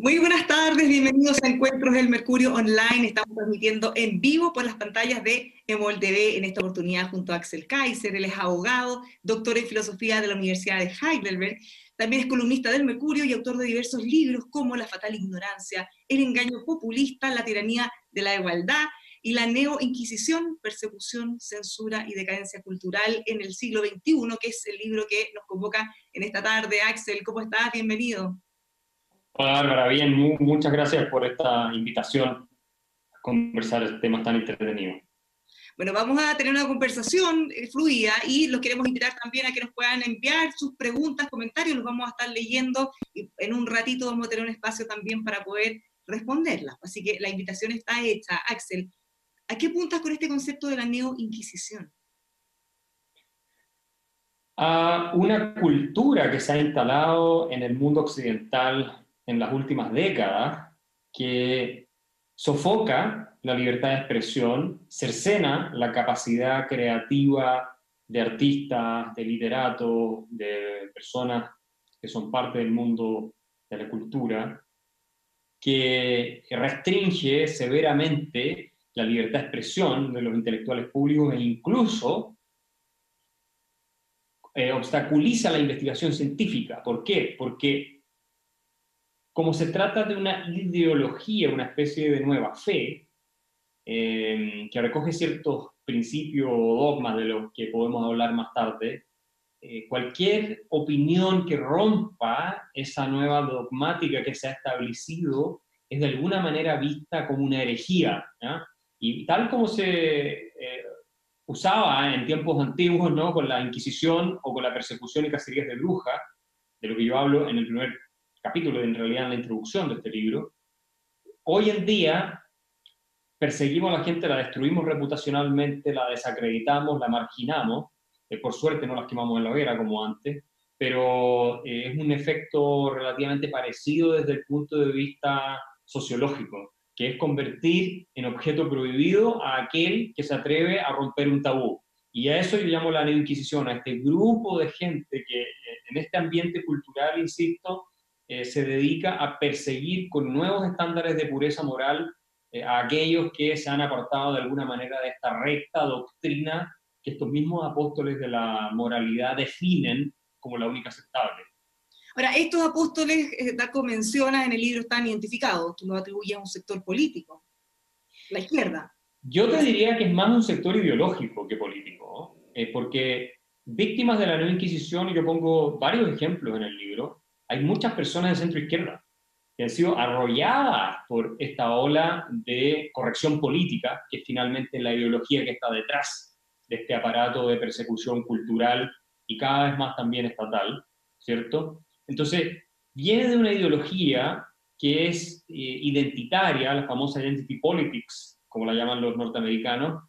Muy buenas tardes, bienvenidos a Encuentros del Mercurio Online. Estamos transmitiendo en vivo por las pantallas de Emol TV en esta oportunidad junto a Axel Kaiser. Él es abogado, doctor en filosofía de la Universidad de Heidelberg. También es columnista del Mercurio y autor de diversos libros como La fatal ignorancia, El engaño populista, La tiranía de la igualdad y la neo-inquisición, persecución, censura y decadencia cultural en el siglo XXI, que es el libro que nos convoca en esta tarde. Axel, ¿cómo estás? Bienvenido. Hola Bárbara, bien, muchas gracias por esta invitación a conversar este tema tan entretenido. Bueno, vamos a tener una conversación eh, fluida y los queremos invitar también a que nos puedan enviar sus preguntas, comentarios, los vamos a estar leyendo y en un ratito vamos a tener un espacio también para poder responderlas. Así que la invitación está hecha. Axel, ¿a qué puntas con este concepto de la neo-inquisición? A una cultura que se ha instalado en el mundo occidental en las últimas décadas que sofoca la libertad de expresión, cercena la capacidad creativa de artistas, de literatos, de personas que son parte del mundo de la cultura, que restringe severamente la libertad de expresión de los intelectuales públicos e incluso eh, obstaculiza la investigación científica. ¿Por qué? Porque como se trata de una ideología, una especie de nueva fe, eh, que recoge ciertos principios o dogmas de los que podemos hablar más tarde, eh, cualquier opinión que rompa esa nueva dogmática que se ha establecido es de alguna manera vista como una herejía. Y tal como se eh, usaba en tiempos antiguos, ¿no? con la Inquisición o con la persecución y cacerías de brujas, de lo que yo hablo en el primer capítulo, en realidad en la introducción de este libro, hoy en día perseguimos a la gente, la destruimos reputacionalmente, la desacreditamos, la marginamos, eh, por suerte no la quemamos en la hoguera como antes, pero eh, es un efecto relativamente parecido desde el punto de vista sociológico, que es convertir en objeto prohibido a aquel que se atreve a romper un tabú. Y a eso yo llamo la neoinquisición, a este grupo de gente que eh, en este ambiente cultural, insisto, eh, se dedica a perseguir con nuevos estándares de pureza moral eh, a aquellos que se han apartado de alguna manera de esta recta doctrina que estos mismos apóstoles de la moralidad definen como la única aceptable. Ahora, estos apóstoles, eh, Daco menciona en el libro, están identificados, tú lo atribuyes a un sector político, la izquierda. Yo te diría que es más un sector ideológico que político, porque víctimas de la nueva Inquisición, y yo pongo varios ejemplos en el libro, hay muchas personas de centro izquierda que han sido arrolladas por esta ola de corrección política, que es finalmente la ideología que está detrás de este aparato de persecución cultural y cada vez más también estatal, ¿cierto? Entonces, viene de una ideología que es eh, identitaria, la famosa identity politics, como la llaman los norteamericanos,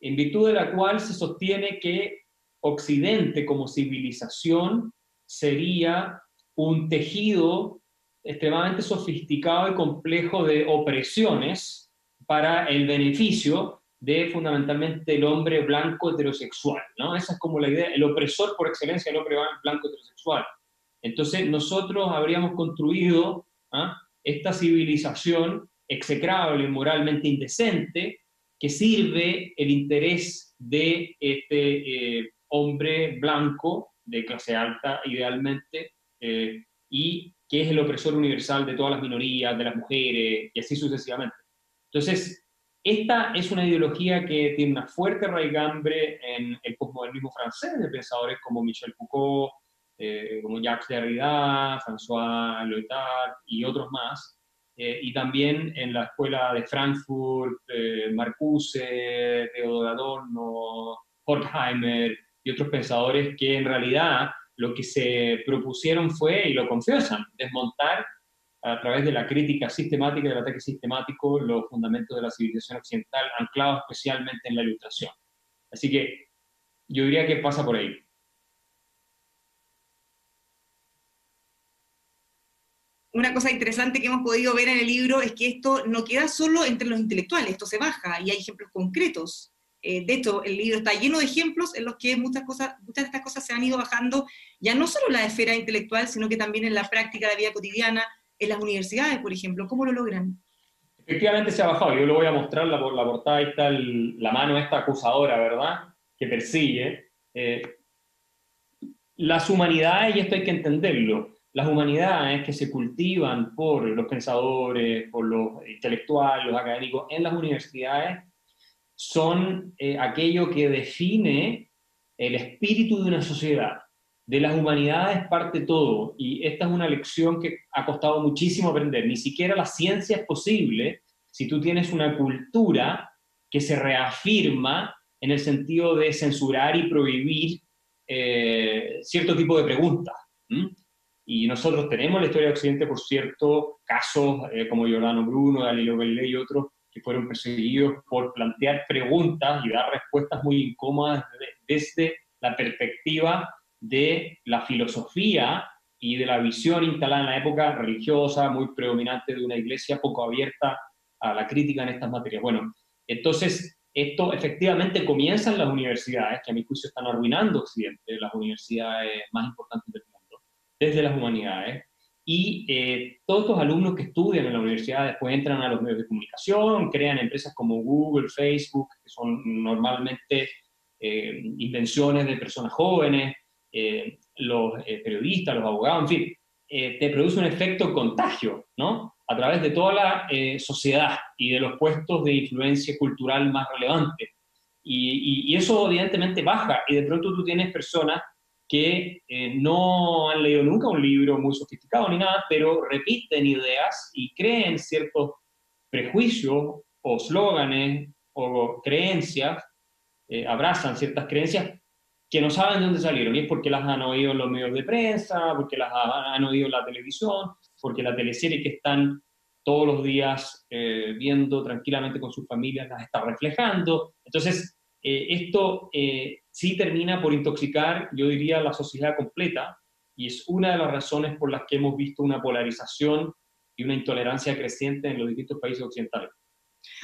en virtud de la cual se sostiene que Occidente como civilización sería un tejido extremadamente sofisticado y complejo de opresiones para el beneficio de fundamentalmente el hombre blanco heterosexual, ¿no? Esa es como la idea, el opresor por excelencia, el hombre blanco heterosexual. Entonces nosotros habríamos construido ¿ah? esta civilización execrable, moralmente indecente, que sirve el interés de este eh, hombre blanco de clase alta, idealmente, eh, y que es el opresor universal de todas las minorías, de las mujeres, y así sucesivamente. Entonces, esta es una ideología que tiene una fuerte raigambre en el postmodernismo francés, de pensadores como Michel Foucault, eh, como Jacques Derrida, François Lyotard y otros más, eh, y también en la escuela de Frankfurt, Marcuse, Theodor Adorno, Horkheimer y otros pensadores que en realidad lo que se propusieron fue, y lo confiesan, desmontar a través de la crítica sistemática del ataque sistemático los fundamentos de la civilización occidental, anclados especialmente en la ilustración. Así que yo diría que pasa por ahí. Una cosa interesante que hemos podido ver en el libro es que esto no queda solo entre los intelectuales, esto se baja y hay ejemplos concretos eh, de hecho, el libro está lleno de ejemplos en los que muchas, cosas, muchas de estas cosas se han ido bajando, ya no solo en la esfera intelectual, sino que también en la práctica de la vida cotidiana, en las universidades, por ejemplo? ¿Cómo lo logran? Efectivamente se ha bajado, yo lo voy a mostrar, la, la portada, ahí está la mano esta acusadora, ¿verdad? Que persigue. Eh, las humanidades, y esto hay que entenderlo, las humanidades que se cultivan por los pensadores, por los intelectuales, los académicos en las universidades, son eh, aquello que define el espíritu de una sociedad. De las humanidades parte todo, y esta es una lección que ha costado muchísimo aprender. Ni siquiera la ciencia es posible si tú tienes una cultura que se reafirma en el sentido de censurar y prohibir eh, cierto tipo de preguntas. Y nosotros tenemos la historia de Occidente, por cierto, casos eh, como Giordano Bruno, Galileo Galilei y otros, fueron perseguidos por plantear preguntas y dar respuestas muy incómodas desde la perspectiva de la filosofía y de la visión instalada en la época religiosa, muy predominante de una iglesia poco abierta a la crítica en estas materias. Bueno, entonces esto efectivamente comienza en las universidades, que a mi juicio están arruinando Occidente, las universidades más importantes del mundo, desde las humanidades, y eh, todos estos alumnos que estudian en la universidad después entran a los medios de comunicación, crean empresas como Google, Facebook, que son normalmente eh, invenciones de personas jóvenes, eh, los periodistas, los abogados, en fin, te produce un efecto contagio, ¿no? A través de toda la sociedad y de los puestos de influencia cultural más relevantes. Y, y, eso evidentemente baja, y de pronto tú tienes personas que eh, no han leído nunca un libro muy sofisticado ni nada, pero repiten ideas y creen ciertos prejuicios o slóganes o creencias, eh, abrazan ciertas creencias que no saben de dónde salieron, y es porque las han oído en los medios de prensa, porque las han oído en la televisión, porque la teleserie que están todos los días eh, viendo tranquilamente con sus familias las está reflejando. Entonces, esto sí termina por intoxicar, yo diría, la sociedad completa, y es una de las razones por las que hemos visto una polarización y una intolerancia creciente en los distintos países occidentales.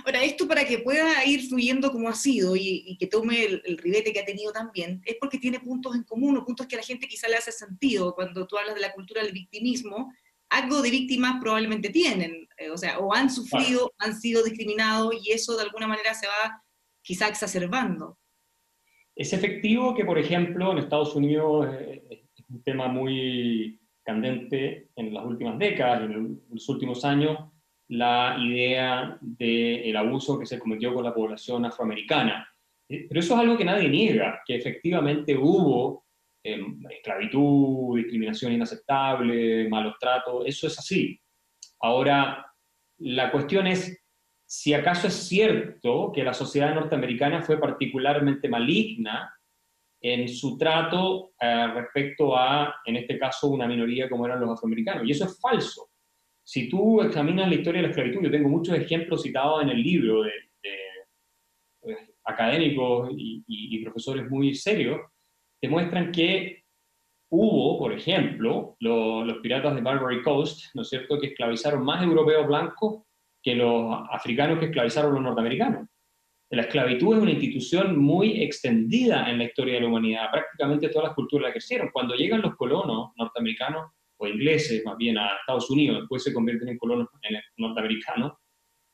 Ahora, esto para que pueda ir fluyendo como ha sido y, que tome el, ribete que ha tenido también, es porque tiene puntos en común o puntos que a la gente quizá le hace sentido. Cuando tú hablas de la cultura del victimismo, algo de víctimas probablemente tienen, eh, o sea, o han sufrido, han sido discriminados y eso de alguna manera se va quizá exacerbando. Es efectivo que, por ejemplo, en Estados Unidos eh, es un tema muy candente en las últimas décadas, en los últimos años, la idea del abuso que se cometió con la población afroamericana. Eh, pero eso es algo que nadie niega, que efectivamente hubo em, esclavitud, discriminación inaceptable, malos tratos, eso es así. Ahora, la cuestión es si acaso es cierto que la sociedad norteamericana fue particularmente maligna en su trato eh, respecto a, en este caso, una minoría como eran los afroamericanos. Y eso es falso. Si tú examinas la historia de la esclavitud, yo tengo muchos ejemplos citados en el libro de, académicos y, profesores muy serios, te muestran que hubo, por ejemplo, los piratas de Barbary Coast, ¿no es cierto?, que esclavizaron más europeos blancos que los africanos que esclavizaron a los norteamericanos. La esclavitud es una institución muy extendida en la historia de la humanidad. Prácticamente todas las culturas la crecieron. Cuando llegan los colonos norteamericanos, o ingleses más bien, a Estados Unidos, después se convierten en colonos norteamericanos,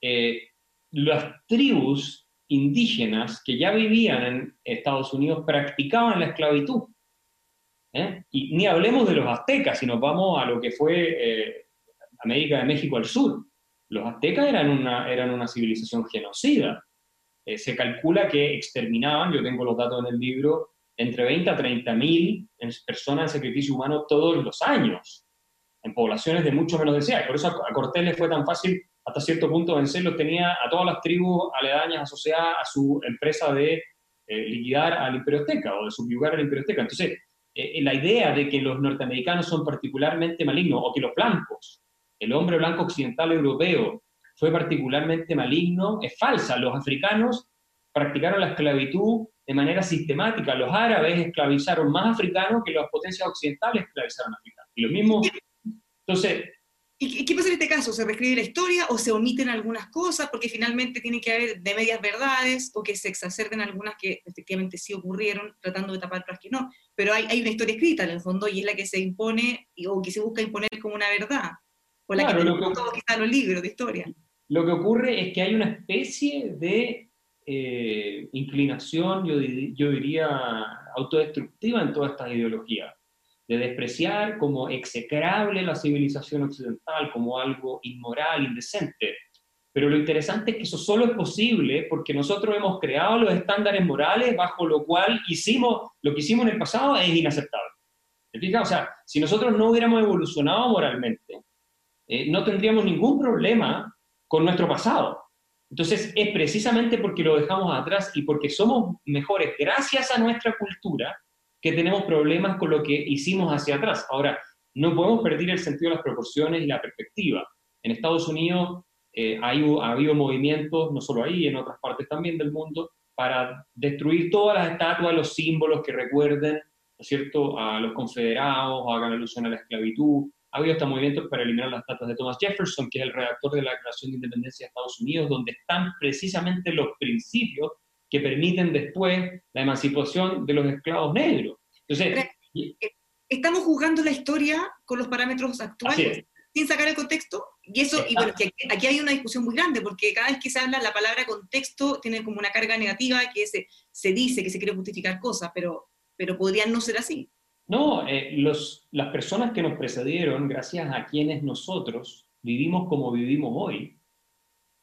eh, las tribus indígenas que ya vivían en Estados Unidos practicaban la esclavitud. ¿eh? Y ni hablemos de los aztecas, si nos vamos a lo que fue eh, América de México al sur. Los aztecas eran una, eran una civilización genocida. Eh, se calcula que exterminaban, yo tengo los datos en el libro, entre 20 a 30 mil personas en sacrificio humano todos los años, en poblaciones de mucho menos deseadas. Por eso a Cortés le fue tan fácil hasta cierto punto vencerlos, tenía a todas las tribus aledañas asociadas a su empresa de eh, liquidar al imperio azteca o de subyugar al imperio azteca. Entonces, eh, la idea de que los norteamericanos son particularmente malignos o que los blancos el hombre blanco occidental europeo fue particularmente maligno, es falsa. Los africanos practicaron la esclavitud de manera sistemática. Los árabes esclavizaron más africanos que las potencias occidentales esclavizaron africanos. Y lo mismo. Entonces. ¿Y qué pasa en este caso? ¿Se reescribe la historia o se omiten algunas cosas? Porque finalmente tiene que haber de medias verdades o que se exacerben algunas que efectivamente sí ocurrieron, tratando de tapar otras que no. Pero hay, hay una historia escrita en el fondo y es la que se impone o que se busca imponer como una verdad. O la que tenemos todos quizás los libros de historia. Lo que ocurre es que hay una especie de eh, inclinación, yo, yo diría, autodestructiva en todas estas ideologías, de despreciar como execrable la civilización occidental, como algo inmoral, indecente. Pero lo interesante es que eso solo es posible porque nosotros hemos creado los estándares morales bajo lo cual hicimos, lo que hicimos en el pasado es inaceptable. ¿Te fijas? O sea, si nosotros no hubiéramos evolucionado moralmente, eh, no tendríamos ningún problema con nuestro pasado. Entonces, es precisamente porque lo dejamos atrás y porque somos mejores gracias a nuestra cultura que tenemos problemas con lo que hicimos hacia atrás. Ahora, no podemos perder el sentido de las proporciones y la perspectiva. En Estados Unidos eh, hay, ha habido movimientos, no solo ahí, en otras partes también del mundo, para destruir todas las estatuas, los símbolos que recuerden, ¿no cierto?, a los confederados, o hagan alusión a la esclavitud, ha habido hasta movimientos para eliminar las estatuas de Thomas Jefferson, que es el redactor de la Declaración de Independencia de Estados Unidos, donde están precisamente los principios que permiten después la emancipación de los esclavos negros. Entonces, estamos juzgando la historia con los parámetros actuales, sin sacar el contexto, y eso, y bueno, aquí, hay una discusión muy grande, porque cada vez que se habla la palabra contexto tiene como una carga negativa que se, se dice que se quiere justificar cosas, pero, pero podrían no ser así. No, eh, los, las personas que nos precedieron, gracias a quienes nosotros vivimos como vivimos hoy,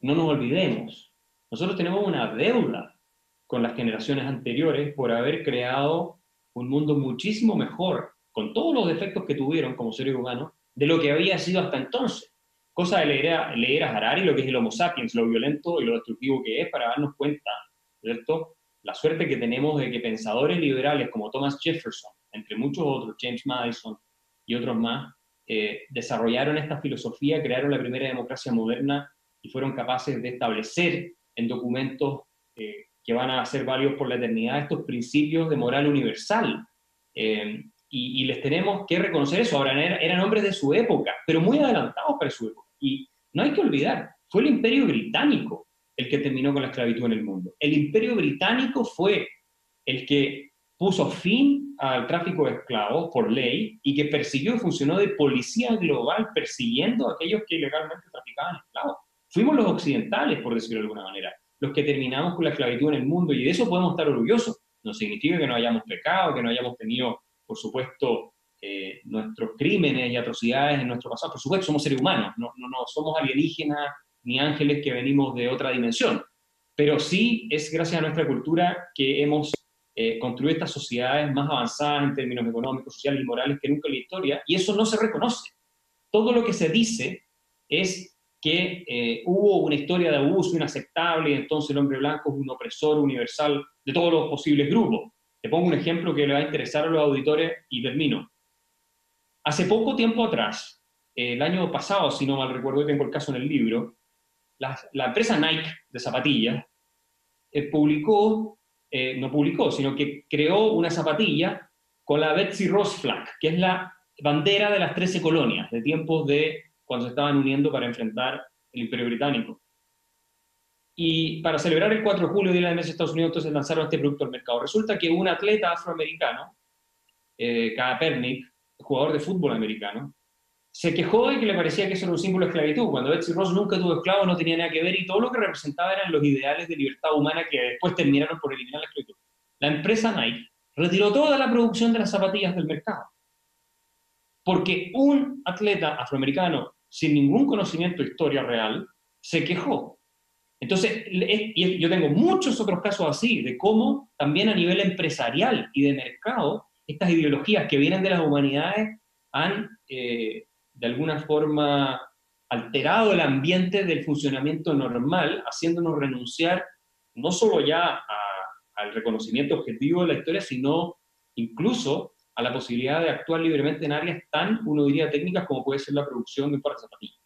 no nos olvidemos. Nosotros tenemos una deuda con las generaciones anteriores por haber creado un mundo muchísimo mejor, con todos los defectos que tuvieron como seres humanos, de lo que había sido hasta entonces. Cosa de leer a, leer a Harari lo que es el Homo sapiens, lo violento y lo destructivo que es, para darnos cuenta, ¿cierto? La suerte que tenemos de que pensadores liberales como Thomas Jefferson, entre muchos otros, James Madison y otros más, eh, desarrollaron esta filosofía, crearon la primera democracia moderna y fueron capaces de establecer en documentos eh, que van a ser válidos por la eternidad estos principios de moral universal. Eh, y, les tenemos que reconocer eso. Ahora, eran, hombres de su época, pero muy adelantados para su época. Y no hay que olvidar, fue el imperio británico el que terminó con la esclavitud en el mundo. El imperio británico fue el que puso fin al tráfico de esclavos por ley y que persiguió y funcionó de policía global persiguiendo a aquellos que ilegalmente traficaban esclavos. Fuimos los occidentales, por decirlo de alguna manera, los que terminamos con la esclavitud en el mundo y de eso podemos estar orgullosos. No significa que no hayamos pecado, que no hayamos tenido, por supuesto, eh, nuestros crímenes y atrocidades en nuestro pasado. Por supuesto, somos seres humanos, no, no, no somos alienígenas ni ángeles que venimos de otra dimensión. Pero sí es gracias a nuestra cultura que hemos eh, construir estas sociedades más avanzadas en términos económicos, sociales y morales que nunca en la historia, y eso no se reconoce. Todo lo que se dice es que eh, hubo una historia de abuso inaceptable y entonces el hombre blanco es un opresor universal de todos los posibles grupos. Te pongo un ejemplo que le va a interesar a los auditores y termino. Hace poco tiempo atrás, el año pasado, si no mal recuerdo, tengo el caso en el libro, la, la empresa Nike de zapatillas eh, publicó eh, no publicó, sino que creó una zapatilla con la Betsy Ross Flag, que es la bandera de las 13 colonias, de tiempos de cuando se estaban uniendo para enfrentar el Imperio Británico. Y para celebrar el 4 de julio, Día de la Independencia de Estados Unidos, entonces lanzaron este producto al mercado. Resulta que un atleta afroamericano, eh, Kaepernick, jugador de fútbol americano, se quejó de que le parecía que eso era un símbolo de esclavitud, cuando Betsy Ross nunca tuvo esclavos, no tenía nada que ver y todo lo que representaba eran los ideales de libertad humana que después terminaron por eliminar la esclavitud. La empresa Nike retiró toda la producción de las zapatillas del mercado. Porque un atleta afroamericano sin ningún conocimiento de historia real se quejó. Entonces, y yo tengo muchos otros casos así, de cómo también a nivel empresarial y de mercado, estas ideologías que vienen de las humanidades han eh, de alguna forma alterado el ambiente del funcionamiento normal, haciéndonos renunciar no solo ya al reconocimiento objetivo de la historia, sino incluso a la posibilidad de actuar libremente en áreas tan, uno diría, técnicas como puede ser la producción de un par de zapatillas.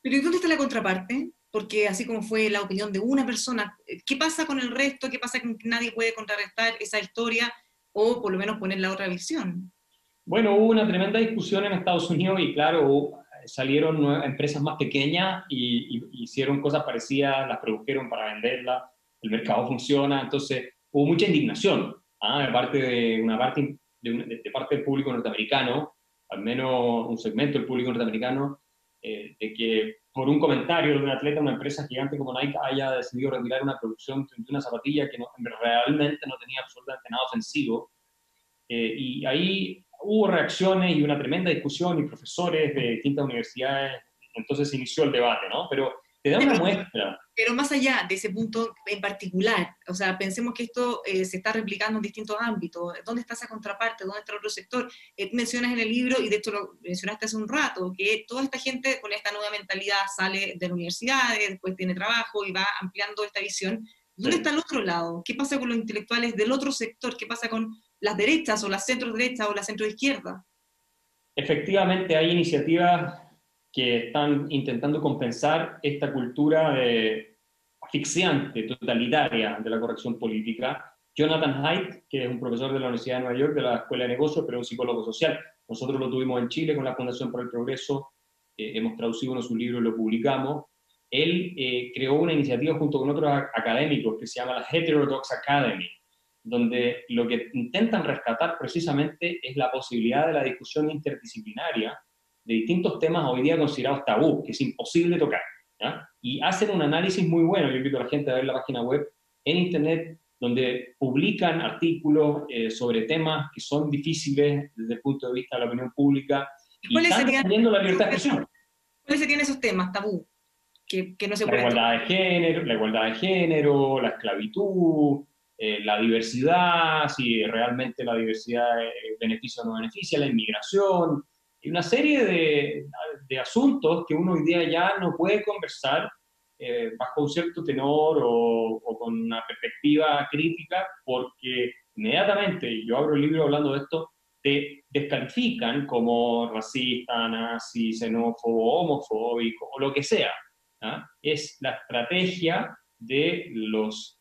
Pero ¿y dónde está la contraparte? Porque así como fue la opinión de una persona, ¿qué pasa con el resto? ¿Qué pasa con que nadie puede contrarrestar esa historia o por lo menos poner la otra visión? Bueno, hubo una tremenda discusión en Estados Unidos y claro, salieron empresas más pequeñas y, hicieron cosas parecidas, las produjeron para venderlas, el mercado funciona, entonces hubo mucha indignación ¿ah? de parte de una parte de, parte del público norteamericano, al menos un segmento del público norteamericano, eh, de que por un comentario de un atleta, una empresa gigante como Nike haya decidido retirar una producción de una zapatilla que no, realmente no tenía absolutamente nada ofensivo. Eh, y ahí hubo reacciones y una tremenda discusión y profesores de distintas universidades, entonces inició el debate, ¿no? Pero te da una muestra. Pero más allá de ese punto en particular, o sea, pensemos que esto eh, se está replicando en distintos ámbitos. ¿Dónde está esa contraparte? ¿Dónde está el otro sector? Eh, mencionas en el libro, y de hecho lo mencionaste hace un rato, que toda esta gente con esta nueva mentalidad sale de la universidad, después tiene trabajo y va ampliando esta visión. ¿Dónde está el otro lado? ¿Qué pasa con los intelectuales del otro sector? ¿Qué pasa con las derechas o las centro derechas o la centro izquierda? Efectivamente, hay iniciativas que están intentando compensar esta cultura de, asfixiante, totalitaria de la corrección política. Jonathan Haidt, que es un profesor de la Universidad de Nueva York, de la Escuela de Negocios, pero un psicólogo social. Nosotros lo tuvimos en Chile con la Fundación por el Progreso, eh, hemos traducido uno de sus libros y lo publicamos. Él eh, creó una iniciativa junto con otros académicos que se llama la Heterodox Academy, donde lo que intentan rescatar precisamente es la posibilidad de la discusión interdisciplinaria de distintos temas hoy día considerados tabú, que es imposible tocar. Y hacen un análisis muy bueno, yo invito a la gente a ver la página web en Internet, donde publican artículos eh, sobre temas que son difíciles desde el punto de vista de la opinión pública y están defendiendo la libertad de expresión. ¿Cuáles serían esos temas tabú? Que, que no se la igualdad de género, la igualdad de género, la esclavitud, eh, la diversidad, si realmente la diversidad eh, beneficia o no beneficia, la inmigración, y una serie de, de, asuntos que uno hoy día ya no puede conversar eh, bajo un cierto tenor o, con una perspectiva crítica, porque inmediatamente, yo abro el libro hablando de esto, te descalifican como racista, nazi, xenófobo, homofóbico o lo que sea. ¿ah? Es la estrategia de los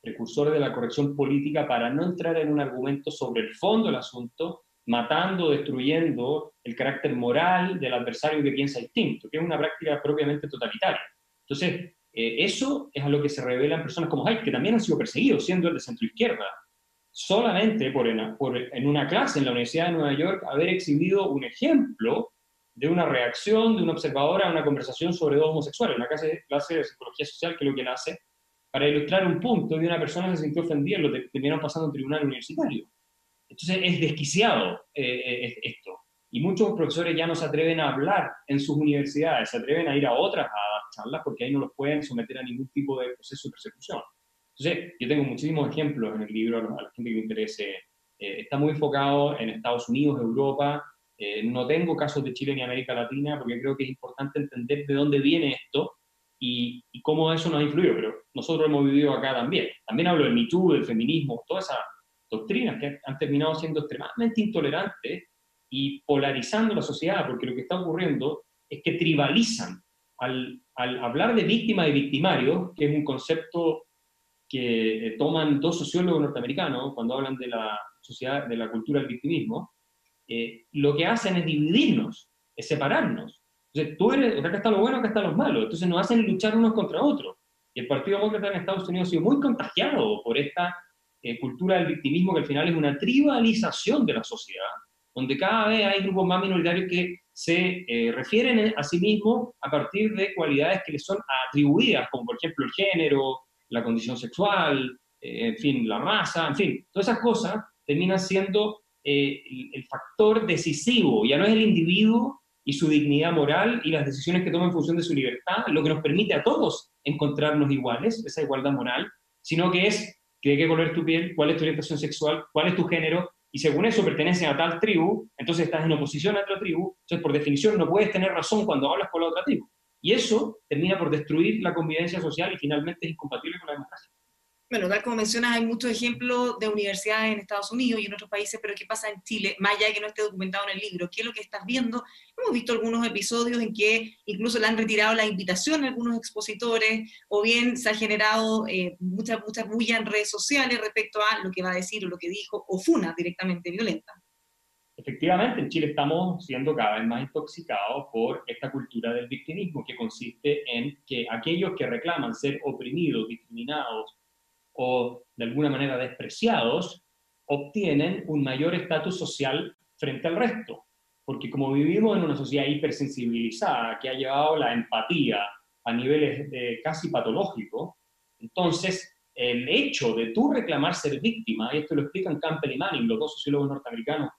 precursores de la corrección política para no entrar en un argumento sobre el fondo del asunto, matando, destruyendo el carácter moral del adversario que piensa distinto, que es una práctica propiamente totalitaria. Entonces, eh, eso es a lo que se revelan personas como Hayek, que también han sido perseguidos, siendo el de centro izquierda, solamente por en, por en una clase en la Universidad de Nueva York haber exhibido un ejemplo de una reacción de una observadora a una conversación sobre dos homosexuales, una clase, clase de psicología social, que es lo que él hace, para ilustrar un punto de una persona que se sintió ofendida y lo terminaron pasando en un tribunal universitario. Entonces es desquiciado eh, eh, esto. Y muchos profesores ya no se atreven a hablar en sus universidades, se atreven a ir a otras a dar charlas porque ahí no los pueden someter a ningún tipo de proceso de persecución. Entonces, yo tengo muchísimos ejemplos en el libro a la gente que le interese. Eh, está muy enfocado en Estados Unidos, Europa. no tengo casos de Chile ni América Latina porque creo que es importante entender de dónde viene esto y, y cómo eso nos ha influido. Pero nosotros hemos vivido acá también. También hablo del Me Too, del feminismo, toda esa doctrinas que han terminado siendo extremadamente intolerantes y polarizando la sociedad, porque lo que está ocurriendo es que tribalizan al, hablar de víctima y victimario, que es un concepto que eh, toman dos sociólogos norteamericanos cuando hablan de la sociedad, de la cultura del victimismo, eh, lo que hacen es dividirnos, es separarnos. Entonces, tú eres, acá está lo bueno, acá están los malos. Entonces nos hacen luchar unos contra otros. Y el Partido Demócrata en Estados Unidos ha sido muy contagiado por esta eh, cultura del victimismo que al final es una tribalización de la sociedad, donde cada vez hay grupos más minoritarios que se eh, refieren a sí mismos a partir de cualidades que les son atribuidas, como por ejemplo el género, la condición sexual, eh, en fin, la raza, en fin, todas esas cosas terminan siendo el, el factor decisivo, ya no es el individuo y su dignidad moral y las decisiones que toma en función de su libertad, lo que nos permite a todos encontrarnos iguales, esa igualdad moral, sino que es de qué color es tu piel, cuál es tu orientación sexual, cuál es tu género, y según eso pertenecen a tal tribu, entonces estás en oposición a otra tribu, entonces por definición no puedes tener razón cuando hablas con la otra tribu. Y eso termina por destruir la convivencia social y finalmente es incompatible con la democracia. Bueno, tal como mencionas, hay muchos ejemplos de universidades en Estados Unidos y en otros países, pero ¿qué pasa en Chile? Más allá de que no esté documentado en el libro, ¿qué es lo que estás viendo? Hemos visto algunos episodios en que incluso le han retirado la invitación a algunos expositores, o bien se ha generado eh, mucha, mucha bulla en redes sociales respecto a lo que va a decir o lo que dijo, o funa directamente violenta. Efectivamente, en Chile estamos siendo cada vez más intoxicados por esta cultura del victimismo, que consiste en que aquellos que reclaman ser oprimidos, discriminados, o de alguna manera despreciados, obtienen un mayor estatus social frente al resto. porque como vivimos en una sociedad hipersensibilizada que ha llevado la empatía a niveles casi patológicos, entonces el hecho de tú reclamar ser víctima, y esto lo explican Campbell y Manning, los dos sociólogos norteamericanos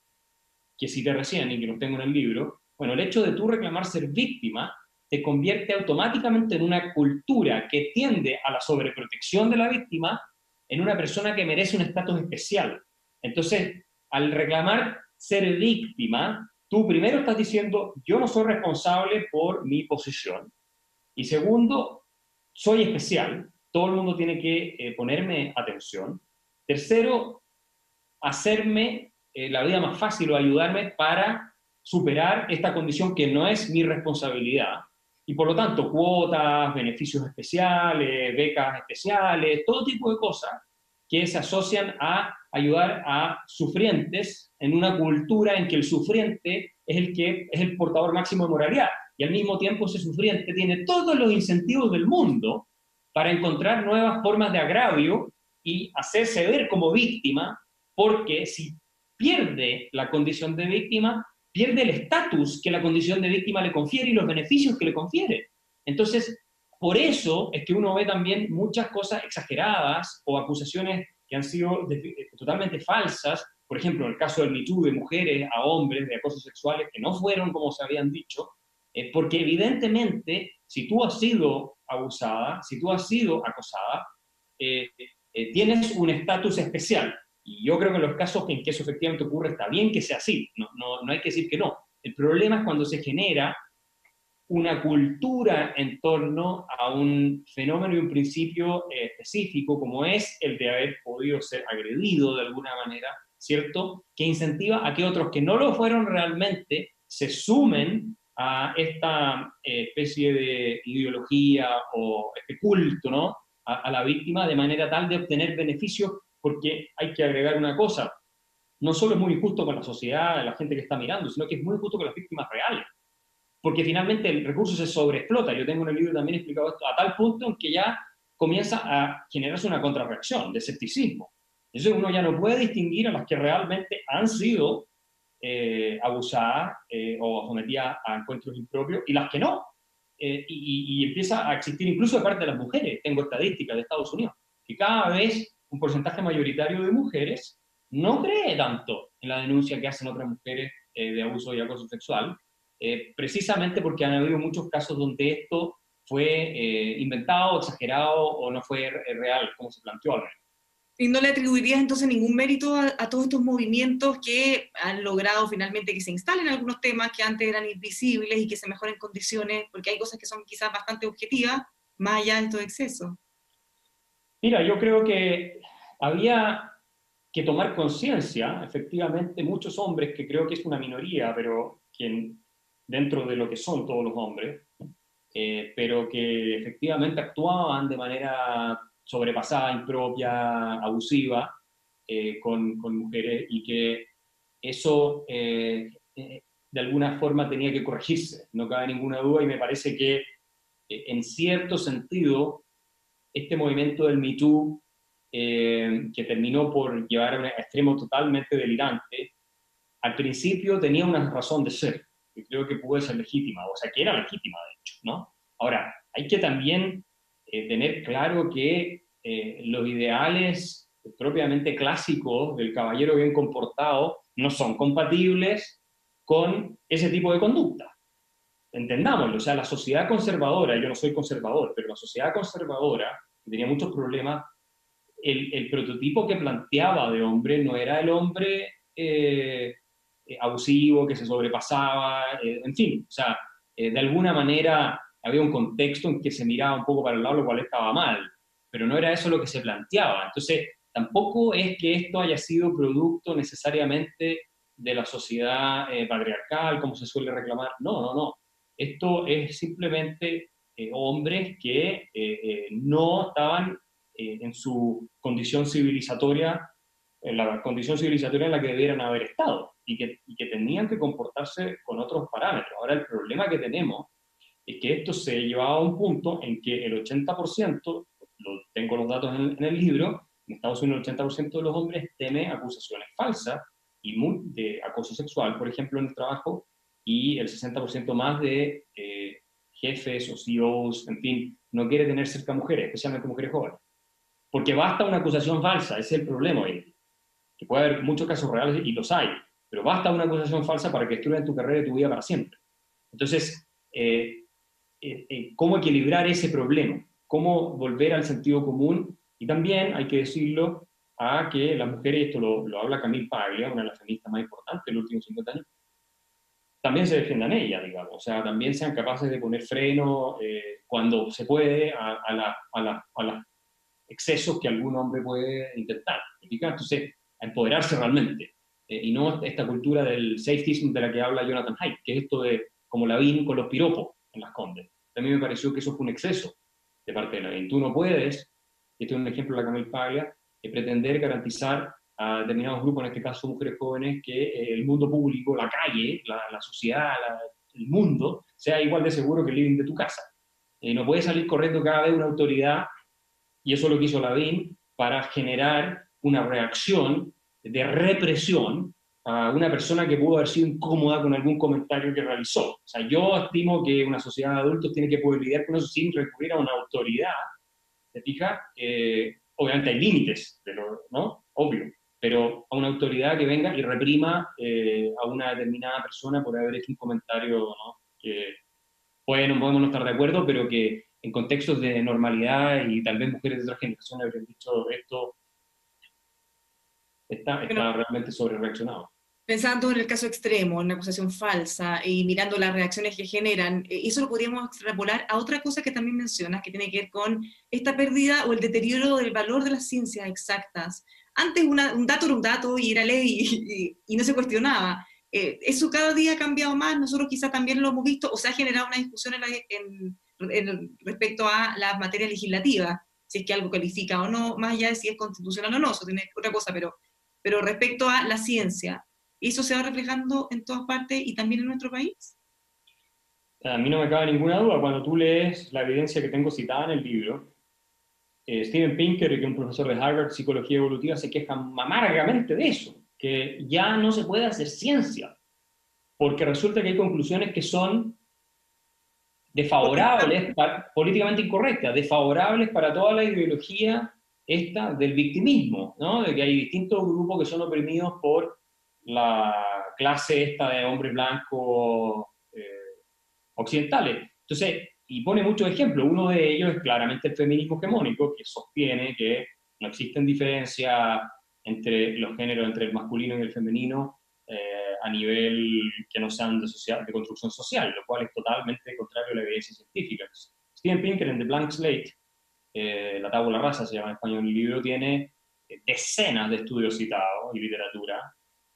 que cité recién y que los tengo en el libro, bueno, el hecho de tú reclamar ser víctima te convierte automáticamente en una cultura que tiende a la sobreprotección de la víctima en una persona que merece un estatus especial. Entonces, al reclamar ser víctima, tú primero estás diciendo, yo no soy responsable por mi posición. Y segundo, soy especial, todo el mundo tiene que eh, ponerme atención. Tercero, hacerme eh, la vida más fácil o ayudarme para superar esta condición que no es mi responsabilidad. Y por lo tanto, cuotas, beneficios especiales, becas especiales, todo tipo de cosas que se asocian a ayudar a sufrientes en una cultura en que el sufriente es el que es el portador máximo de moralidad. Y al mismo tiempo ese sufriente tiene todos los incentivos del mundo para encontrar nuevas formas de agravio y hacerse ver como víctima, porque si pierde la condición de víctima, pierde el estatus que la condición de víctima le confiere y los beneficios que le confiere. Entonces, por eso es que uno ve también muchas cosas exageradas o acusaciones que han sido totalmente falsas, por ejemplo, en el caso del MeToo de mujeres a hombres de acosos sexuales que no fueron como se habían dicho, eh, porque evidentemente si tú has sido abusada, si tú has sido acosada, eh, eh, tienes un estatus especial. Y yo creo que en los casos en que eso efectivamente ocurre está bien que sea así, no, no, no hay que decir que no. El problema es cuando se genera una cultura en torno a un fenómeno y un principio eh, específico, como es el de haber podido ser agredido de alguna manera, ¿cierto? Que incentiva a que otros que no lo fueron realmente se sumen a esta eh, especie de ideología o este culto ¿no? A, la víctima de manera tal de obtener beneficios, porque hay que agregar una cosa, no solo es muy injusto con la sociedad, la gente que está mirando, sino que es muy injusto con las víctimas reales, porque finalmente el recurso se sobreexplota. Yo tengo en el libro también explicado esto, a tal punto en que ya comienza a generarse una contrarreacción de escepticismo. Entonces uno ya no puede distinguir a las que realmente han sido eh, abusada eh, o sometida a encuentros impropios y las que no. Eh, y, empieza a existir incluso de parte de las mujeres. Tengo estadísticas de Estados Unidos, que cada vez un porcentaje mayoritario de mujeres no cree tanto en la denuncia que hacen otras mujeres de abuso y acoso sexual, precisamente porque han habido muchos casos donde esto fue inventado, exagerado o no fue real, como se planteó al. ¿Y no le atribuirías entonces ningún mérito a, todos estos movimientos que han logrado finalmente que se instalen algunos temas que antes eran invisibles y que se mejoren condiciones? Porque hay cosas que son quizás bastante objetivas, más allá de estos excesos. Mira, yo creo que había que tomar conciencia, efectivamente, muchos hombres, que creo que es una minoría, pero que dentro de lo que son todos los hombres, eh, pero que efectivamente actuaban de manera sobrepasada, impropia, abusiva eh, con, con, mujeres y que eso eh, eh, de alguna forma tenía que corregirse, no cabe ninguna duda y me parece que en cierto sentido este movimiento del Me Too, que terminó por llevar a un extremo totalmente delirante, al principio tenía una razón de ser, que creo que pudo ser legítima, o sea, que era legítima de hecho, ¿no? Ahora, hay que también eh, tener claro que eh, los ideales propiamente clásicos del caballero bien comportado no son compatibles con ese tipo de conducta. Entendámoslo, o sea, la sociedad conservadora, yo no soy conservador, pero la sociedad conservadora, que tenía muchos problemas, el, prototipo que planteaba de hombre no era el hombre eh, abusivo, que se sobrepasaba, en fin, o sea, de alguna manera había un contexto en que se miraba un poco para el lado, lo cual estaba mal, pero no era eso lo que se planteaba. Entonces, tampoco es que esto haya sido producto necesariamente de la sociedad eh, patriarcal, como se suele reclamar. No, no, no. Esto es simplemente eh, hombres que eh, no estaban en su condición civilizatoria, en la condición civilizatoria en la que debieran haber estado y que, y que tenían que comportarse con otros parámetros. Ahora, el problema que tenemos es que esto se llevaba a un punto en que el 80%, lo, tengo los datos en, el libro, en Estados Unidos el 80% de los hombres teme acusaciones falsas y de acoso sexual, por ejemplo, en el trabajo, y el 60% más de eh, jefes o CEOs, en fin, no quiere tener cerca mujeres, especialmente mujeres jóvenes. Porque basta una acusación falsa, ese es el problema hoy. Que puede haber muchos casos reales y los hay, pero basta una acusación falsa para que destruyan tu carrera y tu vida para siempre. Entonces, eh, eh, eh, ¿cómo equilibrar ese problema? ¿Cómo volver al sentido común? Y también hay que decirlo a que las mujeres, esto lo, lo habla Camille Paglia, una de las feministas más importantes de los últimos 50 años, también se defiendan ellas, digamos, o sea, también sean capaces de poner freno eh, cuando se puede a, a, a, a los excesos que algún hombre puede intentar. Entonces, a empoderarse realmente, eh, y no esta cultura del safetyism de la que habla Jonathan Haidt, que es esto de como la vin con los piropos en las condes. Mí me pareció que eso fue un exceso de parte de la vin. Tú no puedes, y este es un ejemplo de la Camille Paglia, de pretender garantizar a determinados grupos, en este caso mujeres jóvenes, que eh, el mundo público, la calle, la, sociedad, el mundo, sea igual de seguro que el living de tu casa. Eh, no puede salir corriendo cada vez una autoridad, y eso es lo que hizo Lavín, para generar una reacción de represión a una persona que pudo haber sido incómoda con algún comentario que realizó. O sea, yo estimo que una sociedad de adultos tiene que poder lidiar con eso sin recurrir a una autoridad. ¿Te fijas? Eh, obviamente hay límites, pero, ¿no? Obvio pero a una autoridad que venga y reprima eh, a una determinada persona por haber hecho un comentario ¿no? que puede, no podemos no estar de acuerdo, pero que en contextos de normalidad y tal vez mujeres de otra generación habrían dicho esto está, está realmente sobre reaccionado. Pensando en el caso extremo, en una acusación falsa y mirando las reacciones que generan, eh, eso lo podríamos extrapolar a otra cosa que también mencionas, que tiene que ver con esta pérdida o el deterioro del valor de las ciencias exactas antes un dato era un dato y era ley y, no se cuestionaba. Eh, eso cada día ha cambiado más, nosotros quizás también lo hemos visto, o se ha generado una discusión en respecto a la materia legislativa, si es que algo califica o no, más allá de si es constitucional o no, eso tiene otra cosa, pero, pero respecto a la ciencia, ¿eso se va reflejando en todas partes y también en nuestro país? A mí no me cabe ninguna duda, cuando tú lees la evidencia que tengo citada en el libro, eh, Steven Pinker, que es un profesor de Harvard, Psicología Evolutiva, se queja amargamente de eso, que ya no se puede hacer ciencia, porque resulta que hay conclusiones que son desfavorables, políticamente incorrectas, desfavorables para toda la ideología esta del victimismo, ¿no? de que hay distintos grupos que son oprimidos por la clase esta de hombres blancos eh, occidentales. Entonces, y pone muchos ejemplos. Uno de ellos es claramente el feminismo hegemónico, que sostiene que no existen diferencias entre los géneros, entre el masculino y el femenino, eh, a nivel que no sean de, social, de construcción social, lo cual es totalmente contrario a la evidencia científica. Steven Pinker en The Blank Slate, eh, La tabla rasa se llama en español el libro, tiene eh, decenas de estudios citados y literatura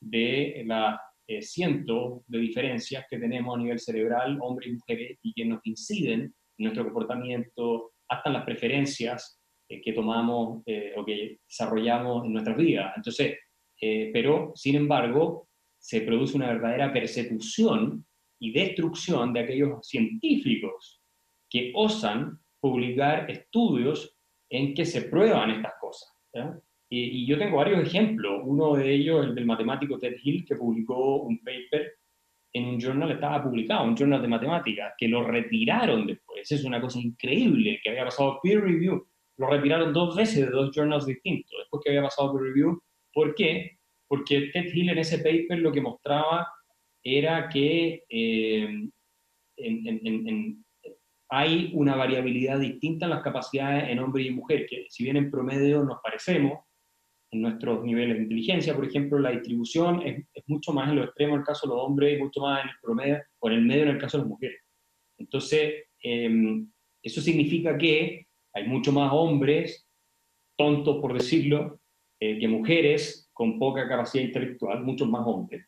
de la eh, cientos de diferencias que tenemos a nivel cerebral, hombres y mujeres, y que nos inciden en nuestro comportamiento, hasta en las preferencias eh, que tomamos eh, o que desarrollamos en nuestras vidas. Entonces, pero, sin embargo, se produce una verdadera persecución y destrucción de aquellos científicos que osan publicar estudios en que se prueban estas cosas. Y, yo tengo varios ejemplos. Uno de ellos, el del matemático Ted Hill, que publicó un paper en un journal, estaba publicado, un journal de matemáticas, que lo retiraron después. Es una cosa increíble, que había pasado peer review. Lo retiraron dos veces de dos journals distintos, después que había pasado peer review. ¿Por qué? Porque Ted Hill en ese paper lo que mostraba era que eh, hay una variabilidad distinta en las capacidades en hombre y mujer, que si bien en promedio nos parecemos, en nuestros niveles de inteligencia, por ejemplo, la distribución es, mucho más en lo extremo en el caso de los hombres y mucho más en el promedio o en el medio en el caso de las mujeres. Entonces, em, eso significa que hay mucho más hombres, tontos por decirlo, eh, que mujeres con poca capacidad intelectual, muchos más hombres.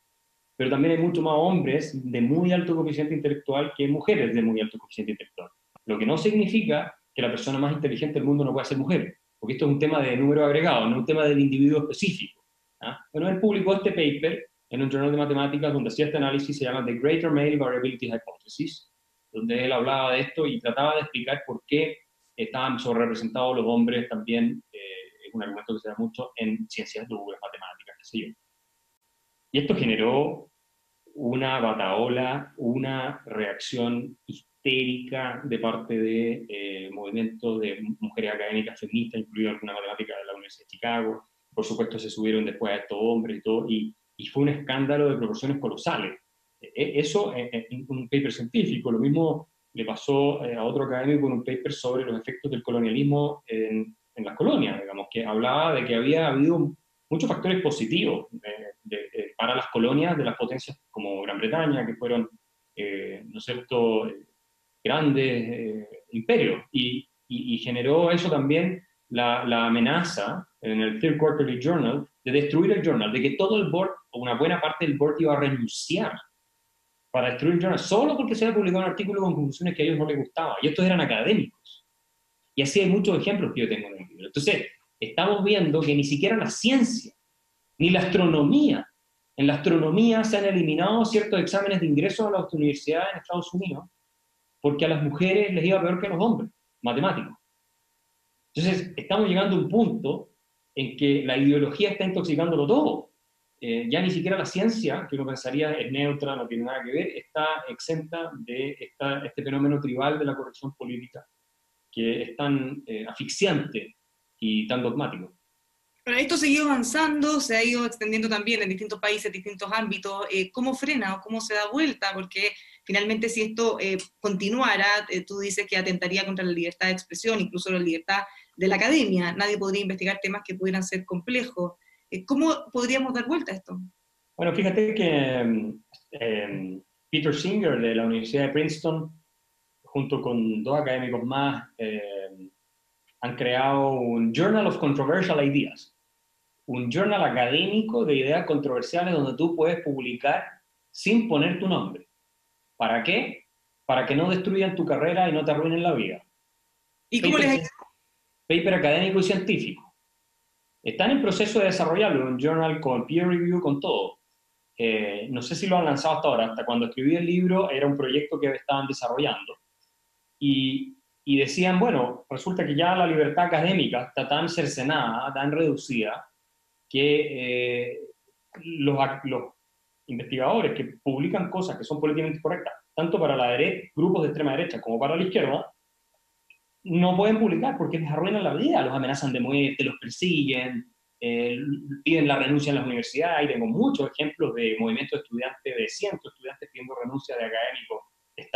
Pero también hay muchos más hombres de muy alto coeficiente intelectual que mujeres de muy alto coeficiente intelectual. Lo que no significa que la persona más inteligente del mundo no pueda ser mujer porque esto es un tema de número agregado, no un tema del individuo específico. ¿ah? Bueno, él publicó este paper en un journal de matemáticas donde hacía este análisis, se llama The Greater Male Variability Hypothesis, donde él hablaba de esto y trataba de explicar por qué estaban sobrerepresentados los hombres también, eh, es un argumento que se da mucho en ciencias duras, matemáticas, qué sé yo. Y esto generó una bataola, una reacción histérica de parte de eh, movimientos de mujeres académicas feministas, incluida alguna matemática de la Universidad de Chicago. Por supuesto, se subieron después a estos hombres y todo, y, y fue un escándalo de proporciones colosales. E, e, eso en un paper científico, lo mismo le pasó eh, a otro académico en un paper sobre los efectos del colonialismo en, en las colonias, digamos, que hablaba de que había habido muchos factores positivos para las colonias de las potencias como Gran Bretaña, que fueron, eh, ¿no es cierto?, grandes eh, imperios, y, y, generó eso también la, la, amenaza en el Third Quarterly Journal de destruir el journal, de que todo el board, o una buena parte del board iba a renunciar para destruir el journal, solo porque se había publicado un artículo con conclusiones que a ellos no les gustaba, y estos eran académicos. Y así hay muchos ejemplos que yo tengo en el libro. Entonces, estamos viendo que ni siquiera la ciencia, ni la astronomía, en la astronomía se han eliminado ciertos exámenes de ingreso a las universidades en Estados Unidos porque a las mujeres les iba peor que a los hombres, matemáticos. Entonces, estamos llegando a un punto en que la ideología está intoxicándolo todo. Eh, ya ni siquiera la ciencia, que uno pensaría es neutra, no tiene nada que ver, está exenta de este fenómeno tribal de la corrección política, que es tan eh, asfixiante y tan dogmático. Pero esto ha ido avanzando, se ha ido extendiendo también en distintos países, distintos ámbitos. Eh, ¿Cómo frena o cómo se da vuelta? Porque finalmente si esto eh, continuara, eh, tú dices que atentaría contra la libertad de expresión, incluso la libertad de la academia. Nadie podría investigar temas que pudieran ser complejos. ¿Cómo podríamos dar vuelta a esto? Bueno, fíjate que em, Peter Singer de la Universidad de Princeton, junto con dos académicos más, em, han creado un Journal of Controversial Ideas, un journal académico de ideas controversiales donde tú puedes publicar sin poner tu nombre. ¿Para qué? Para que no destruyan tu carrera y no te arruinen la vida. ¿Y cómo paper, les Paper académico y científico. Están en proceso de desarrollarlo, un journal con peer review, con todo. Eh, no sé si lo han lanzado hasta ahora, hasta cuando escribí el libro era un proyecto que estaban desarrollando. Y y decían, bueno, resulta que ya la libertad académica está tan cercenada, tan reducida, que eh, los, los, investigadores que publican cosas que son políticamente correctas, tanto para la derecha, grupos de extrema derecha como para la izquierda, no pueden publicar porque les arruinan la vida, los amenazan de muerte, los persiguen, eh, piden la renuncia en las universidades, y tengo muchos ejemplos de movimientos de estudiantes, de cientos de estudiantes pidiendo renuncia de académicos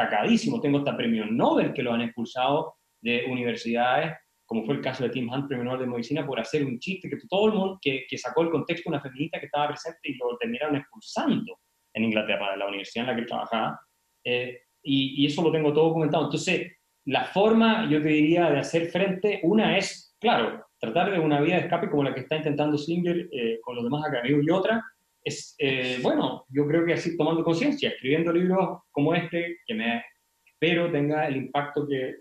destacadísimo. Tengo hasta premios Nobel que lo han expulsado de universidades, como fue el caso de Tim Hunt, premio Nobel de Medicina, por hacer un chiste que todo el mundo, que, que sacó el contexto una feminista que estaba presente y lo terminaron expulsando en Inglaterra, de la universidad en la que trabajaba. Eh, y, y, eso lo tengo todo documentado. Entonces, la forma, yo te diría, de hacer frente, una es, claro, tratar de una vía de escape como la que está intentando Singer eh, con los demás académicos, y otra es, eh, bueno, yo creo que así tomando conciencia, escribiendo libros como este, que me espero tenga el impacto que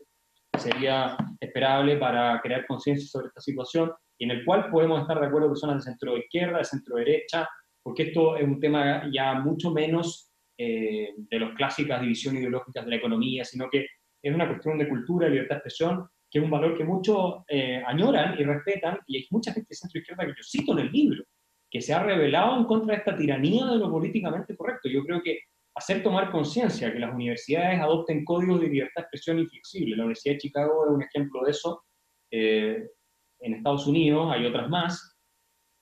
sería esperable para crear conciencia sobre esta situación y en el cual podemos estar de acuerdo personas de centro izquierda, de centro derecha, porque esto es un tema ya mucho menos eh, de las clásicas divisiones ideológicas de la economía, sino que es una cuestión de cultura, libertad de expresión, que es un valor que muchos eh, añoran y respetan, y hay mucha gente de centro izquierda que yo cito en el libro, que se ha revelado en contra de esta tiranía de lo políticamente correcto. Yo creo que hacer tomar conciencia que las universidades adopten códigos de libertad de expresión inflexible. La Universidad de Chicago es un ejemplo de eso. Eh, en Estados Unidos hay otras más.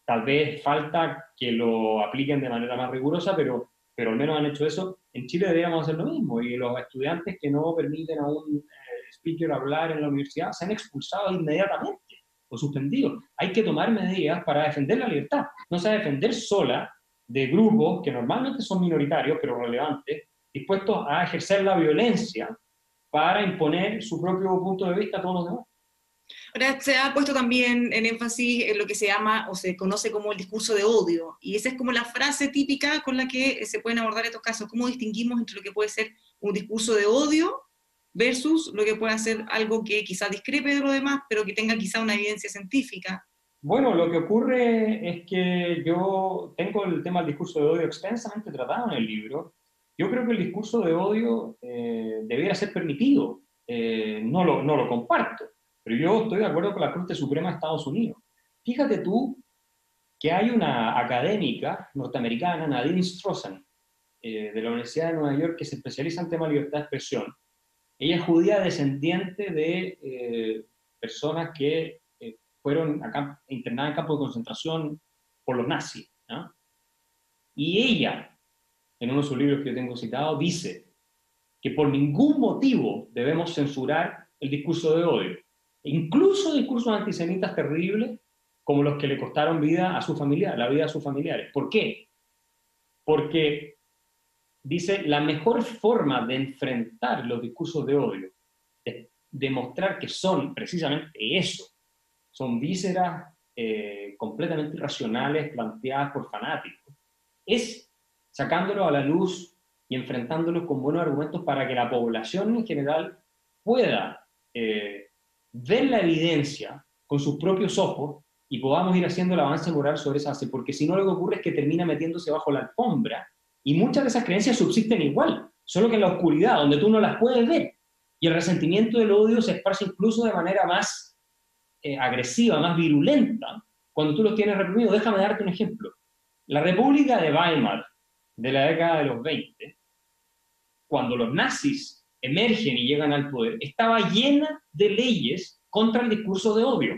Tal vez falta que lo apliquen de manera más rigurosa, pero, pero al menos han hecho eso. En Chile deberíamos hacer lo mismo. Y los estudiantes que no permiten a un eh, speaker hablar en la universidad se han expulsado inmediatamente o suspendido. Hay que tomar medidas para defender la libertad. No se defender sola de grupos que normalmente son minoritarios, pero relevantes, dispuestos a ejercer la violencia para imponer su propio punto de vista a todos los demás. Ahora, se ha puesto también en énfasis en lo que se llama o se conoce como el discurso de odio, y esa es como la frase típica con la que se pueden abordar estos casos. ¿Cómo distinguimos entre lo que puede ser un discurso de odio versus lo que puede ser algo que quizá discrepe de lo demás, pero que tenga quizá una evidencia científica. Bueno, lo que ocurre es que yo tengo el tema del discurso de odio extensamente tratado en el libro. Yo creo que el discurso de odio eh, debiera ser permitido. Eh, no, lo, no lo comparto, pero yo estoy de acuerdo con la Corte Suprema de Estados Unidos. Fíjate tú que hay una académica norteamericana, Nadine Strossen, eh, de la Universidad de Nueva York que se especializa en tema de libertad de expresión. Ella es judía descendiente de eh, personas que eh, fueron internadas en campo de concentración por los nazis. Y ella, en uno de sus libros que yo tengo citado, dice que por ningún motivo debemos censurar el discurso de odio, incluso discursos antisemitas terribles como los que le costaron vida a su familia, la vida a sus familiares. ¿Por qué? Porque dice, la mejor forma de enfrentar los discursos de odio, es demostrar que son precisamente eso, son vísceras eh, completamente irracionales planteadas por fanáticos, es sacándolo a la luz y enfrentándolo con buenos argumentos para que la población en general pueda eh, ver la evidencia con sus propios ojos y podamos ir haciendo el avance moral sobre esa base, porque si no lo que ocurre es que termina metiéndose bajo la alfombra y muchas de esas creencias subsisten igual, solo que en la oscuridad, donde tú no las puedes ver. Y el resentimiento del odio se esparce incluso de manera más eh, agresiva, más virulenta, cuando tú los tienes reprimidos. Déjame darte un ejemplo. La República de Weimar, de la década de los 20, cuando los nazis emergen y llegan al poder, estaba llena de leyes contra el discurso de odio.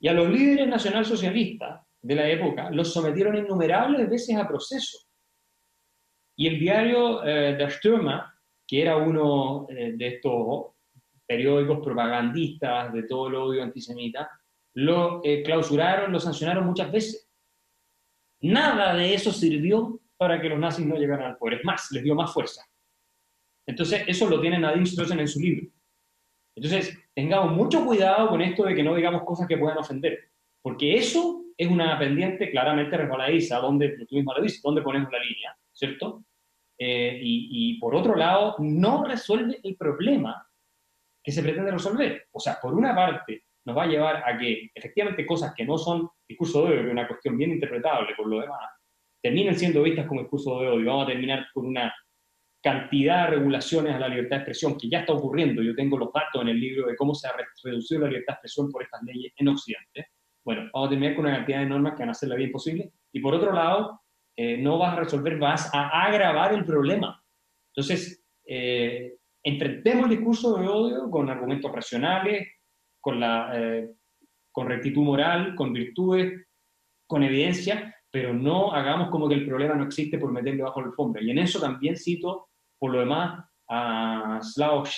Y a los líderes nacionalsocialistas de la época los sometieron innumerables veces a proceso. Y el diario eh, Der Stürmer, que era uno eh, de estos periódicos propagandistas de todo el odio antisemita, lo eh, clausuraron, lo sancionaron muchas veces. Nada de eso sirvió para que los nazis no llegaran al poder. Es más, les dio más fuerza. Entonces, eso lo tiene Nadine Strossen en su libro. Entonces, tengamos mucho cuidado con esto de que no digamos cosas que puedan ofender, porque eso es una pendiente claramente resbaladiza, donde, tú mismo lo dices, donde ponemos la línea. ¿cierto? Eh, y, por otro lado, no resuelve el problema que se pretende resolver. O sea, por una parte, nos va a llevar a que efectivamente cosas que no son discurso de odio, que es una cuestión bien interpretable por lo demás, terminen siendo vistas como discurso de odio. Vamos a terminar con una cantidad de regulaciones a la libertad de expresión que ya está ocurriendo. Yo tengo los datos en el libro de cómo se ha reducido la libertad de expresión por estas leyes en Occidente. Bueno, vamos a terminar con una cantidad de normas que van a hacer la vida imposible. Y por otro lado, eh, no vas a resolver, vas a agravar el problema. Entonces, eh, enfrentemos el discurso de odio con argumentos racionales, con, la, eh, con rectitud moral, con virtudes, con evidencia, pero no hagamos como que el problema no existe por meterle bajo la alfombra. Y en eso también cito, por lo demás, a Slavoj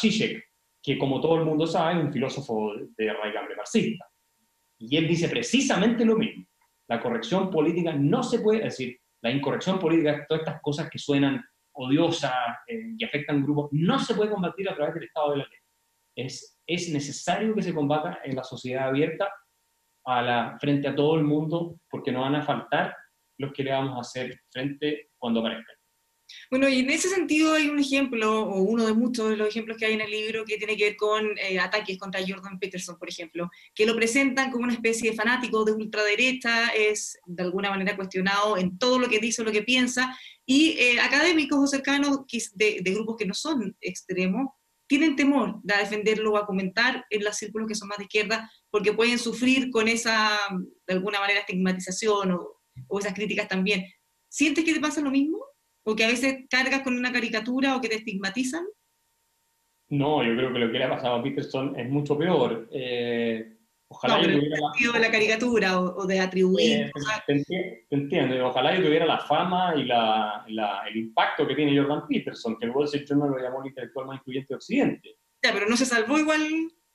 Žižek, que como todo el mundo sabe, es un filósofo de raigambre marxista. Y él dice precisamente lo mismo la corrección política no se puede, decir, la incorrección política, todas estas cosas que suenan odiosas eh, y afectan grupos, no se puede combatir a través del Estado de la ley. Es, es necesario que se combata en la sociedad abierta a la, frente a todo el mundo, porque no van a faltar los que le vamos a hacer frente cuando aparezcan. Bueno, y en ese sentido hay un ejemplo, o uno de muchos de los ejemplos que hay en el libro, que tiene que ver con eh, ataques contra Jordan Peterson, por ejemplo, que lo presentan como una especie de fanático de ultraderecha, es de alguna manera cuestionado en todo lo que dice o lo que piensa, y eh, académicos o cercanos de, de, grupos que no son extremos tienen temor de defenderlo o a comentar en los círculos que son más de izquierda, porque pueden sufrir con esa, de alguna manera, estigmatización o, o esas críticas también. ¿Sientes que te pasa lo mismo? ¿O que a veces cargas con una caricatura o que te estigmatizan? No, yo creo que lo que le ha pasado a Peterson es mucho peor. Eh, ojalá no, yo tuviera la... de la caricatura o, de atribuir. Eh, te, entiendo, ojalá yo tuviera la fama y la, la, el impacto que tiene Jordan Peterson, que el Wall Street Journal lo llamó el intelectual más influyente de Occidente. Ya, pero no se salvó igual.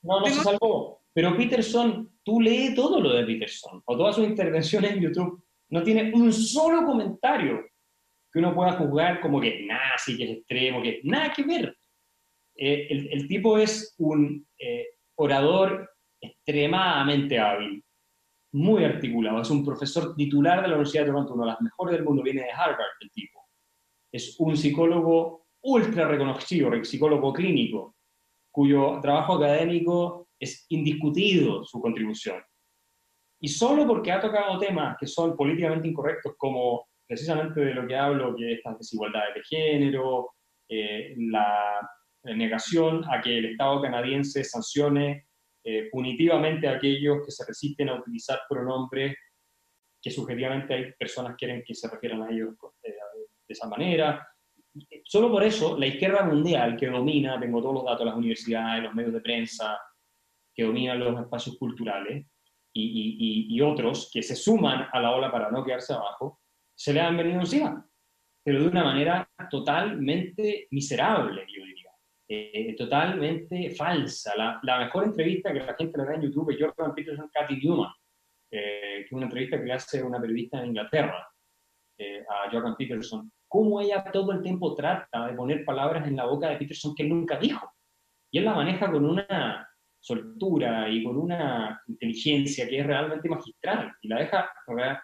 No, no se salvó. Pero Peterson, tú lees todo lo de Peterson, o todas sus intervenciones en YouTube, no tiene un solo comentario que uno pueda juzgar como que es nazi, que es extremo, que nada que ver. Eh, el, tipo es un eh, orador extremadamente hábil, muy articulado, es un profesor titular de la Universidad de Toronto, uno de las mejores del mundo, viene de Harvard el tipo. Es un psicólogo ultra reconocido, psicólogo clínico, cuyo trabajo académico es indiscutido su contribución. Y solo porque ha tocado temas que son políticamente incorrectos como precisamente de lo que hablo, que estas desigualdades de género, eh, la, negación a que el Estado canadiense sancione eh, punitivamente a aquellos que se resisten a utilizar pronombres que subjetivamente hay personas que quieren que se refieran a ellos eh, de esa manera. Solo por eso, la izquierda mundial que domina, tengo todos los datos de las universidades, los medios de prensa, que dominan los espacios culturales, y, y, otros que se suman a la ola para no quedarse abajo, se le han venido encima, pero de una manera totalmente miserable, yo diría, eh, totalmente falsa. La, la, mejor entrevista que la gente le da en YouTube es Jordan Peterson, Cathy Newman, eh, que es una entrevista que hace una periodista en Inglaterra eh, a Jordan Peterson, cómo ella todo el tiempo trata de poner palabras en la boca de Peterson que él nunca dijo. Y él la maneja con una soltura y con una inteligencia que es realmente magistral y la deja,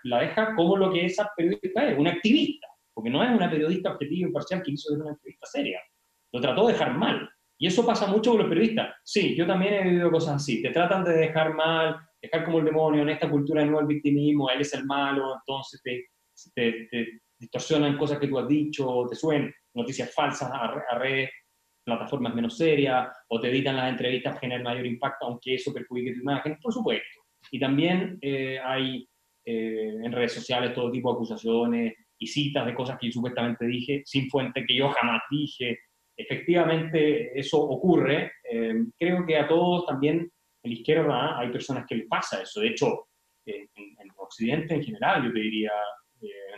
la deja como lo que esa periodista es, una activista, porque no es una periodista objetiva y imparcial que hizo una entrevista seria, lo trató de dejar mal. Y eso pasa mucho con los periodistas. Sí, yo también he vivido cosas así, te tratan de dejar mal, dejar como el demonio en esta cultura de nuevo el victimismo, él es el malo, entonces te, distorsionan cosas que tú has dicho, te suben noticias falsas a redes plataformas menos serias o te editan las entrevistas generar mayor impacto, aunque eso perjudique tu imagen, por supuesto. Y también eh, hay eh, en redes sociales todo tipo de acusaciones y citas de cosas que yo supuestamente dije, sin fuente que yo jamás dije. Efectivamente, eso ocurre. Eh, creo que a todos también en la izquierda hay personas que les pasa eso. De hecho, en, en Occidente en general, yo te diría,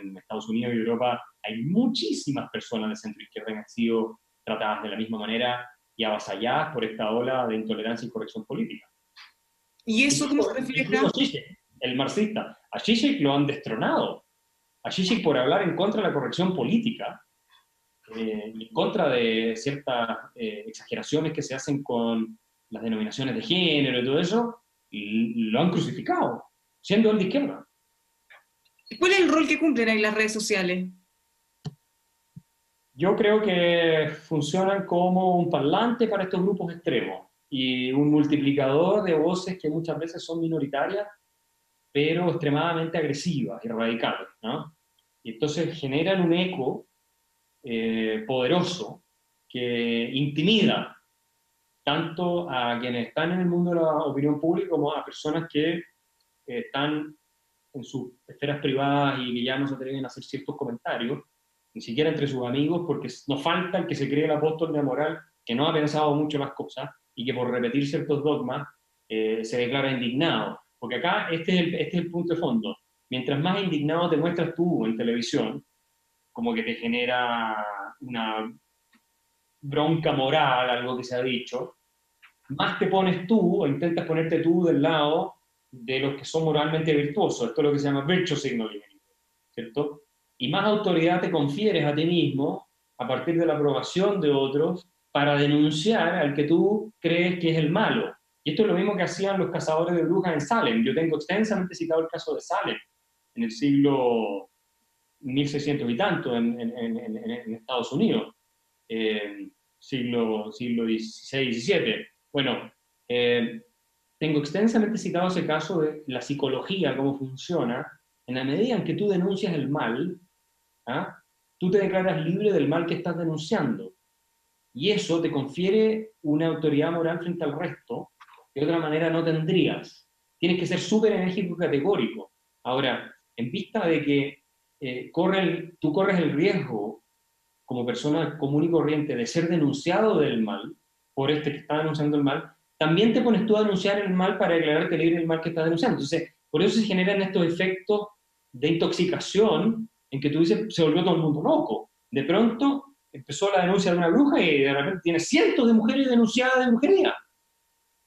en Estados Unidos y Europa, hay muchísimas personas de centro izquierda que han sido tratadas de la misma manera y avasalladas por esta ola de intolerancia y corrección política. ¿Y eso cómo se refleja? el marxista. A Zizek lo han destronado. A Zizek por hablar en contra de la corrección política, eh, en contra de ciertas eh, exageraciones que se hacen con las denominaciones de género y todo eso, y lo han crucificado, siendo el de izquierda. ¿Cuál es el rol que cumplen ahí las redes sociales? Yo creo que funcionan como un parlante para estos grupos extremos y un multiplicador de voces que muchas veces son minoritarias, pero extremadamente agresivas y radicales. ¿no? Y entonces generan un eco eh, poderoso que intimida tanto a quienes están en el mundo de la opinión pública como a personas que eh, están en sus esferas privadas y que ya no se atreven a hacer ciertos comentarios ni siquiera entre sus amigos, porque nos falta el que se cree el apóstol de la moral, que no ha pensado mucho las cosas y que por repetir ciertos dogmas eh, se declara indignado. Porque acá este es, el, este es el punto de fondo. Mientras más indignado te muestras tú en televisión, como que te genera una bronca moral, algo que se ha dicho, más te pones tú o intentas ponerte tú del lado de los que son moralmente virtuosos. Esto es lo que se llama virtue signaling, ¿cierto? Y más autoridad te confieres a ti mismo a partir de la aprobación de otros para denunciar al que tú crees que es el malo. Y esto es lo mismo que hacían los cazadores de brujas en Salem. Yo tengo extensamente citado el caso de Salem en el siglo 1600 y tanto en, Estados Unidos, eh, siglo, siglo XVI, XVII. Bueno, eh, tengo extensamente citado ese caso de la psicología, cómo funciona, en la medida en que tú denuncias el mal, ¿ah? tú te declaras libre del mal que estás denunciando. Y eso te confiere una autoridad moral frente al resto que de otra manera no tendrías. Tienes que ser súper enérgico y categórico. Ahora, en vista de que eh, tú corres el riesgo como persona común y corriente de ser denunciado del mal, por este que está denunciando el mal, también te pones tú a denunciar el mal para declararte libre del mal que estás denunciando. Entonces, por eso se generan estos efectos de intoxicación en que tú dices, se volvió todo el mundo loco. De pronto empezó la denuncia de una bruja y de repente tiene cientos de mujeres denunciadas de brujería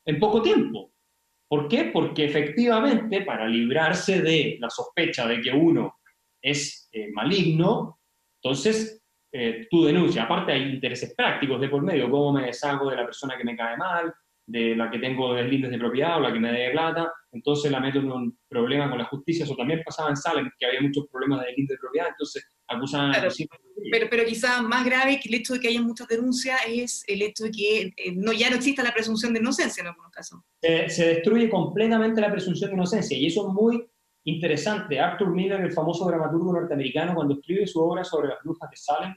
en poco tiempo. ¿Por qué? Porque efectivamente, para librarse de la sospecha de que uno es eh, maligno, entonces eh, tú denuncias. Aparte hay intereses prácticos de por medio, cómo me deshago de la persona que me cae mal, de la que tengo deslindes de propiedad o la que me dé plata, entonces la meto en un problema con la justicia. Eso también pasaba en Salem, que había muchos problemas de deslindes de propiedad, entonces acusaban a pero, pero quizá más grave que el hecho de que haya muchas denuncias es el hecho de que eh, no, ya no exista la presunción de inocencia en algunos casos. se destruye completamente la presunción de inocencia y eso es muy interesante. Arthur Miller, el famoso dramaturgo norteamericano, cuando escribe su obra sobre las brujas de Salem,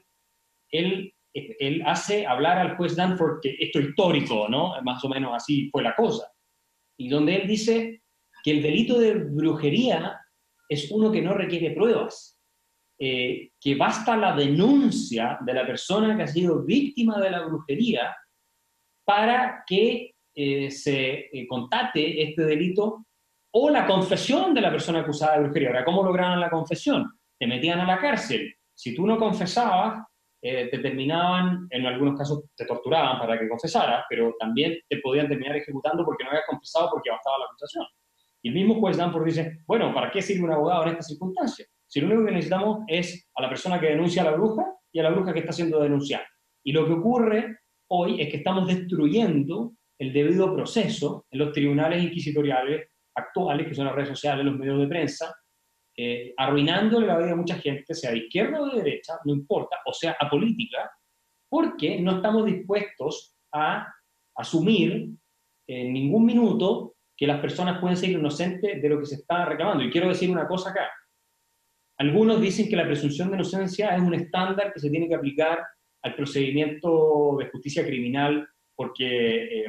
él él hace hablar al juez Danforth que esto es histórico, ¿no? Más o menos así fue la cosa. Y donde él dice que el delito de brujería es uno que no requiere pruebas. eh, que basta la denuncia de la persona que ha sido víctima de la brujería para que eh, se eh, contate este delito o la confesión de la persona acusada de brujería. Ahora, ¿cómo lograron la confesión? Te metían a la cárcel. Si tú no confesabas, te terminaban, en algunos casos te torturaban para que confesaras, pero también te podían terminar ejecutando porque no habías confesado porque bastaba la acusación. Y el mismo juez Danforth dice, bueno, ¿para qué sirve un abogado en estas circunstancias? Si lo único que necesitamos es a la persona que denuncia a la bruja y a la bruja que está siendo denunciada. Y lo que ocurre hoy es que estamos destruyendo el debido proceso en los tribunales inquisitoriales actuales, que son las redes sociales, los medios de prensa, eh, arruinándole la vida a mucha gente, sea de izquierda o de derecha, no importa, o sea, apolítica, porque no estamos dispuestos a asumir en ningún minuto que las personas pueden ser inocentes de lo que se está reclamando. Y quiero decir una cosa acá. Algunos dicen que la presunción de inocencia es un estándar que se tiene que aplicar al procedimiento de justicia criminal porque eh,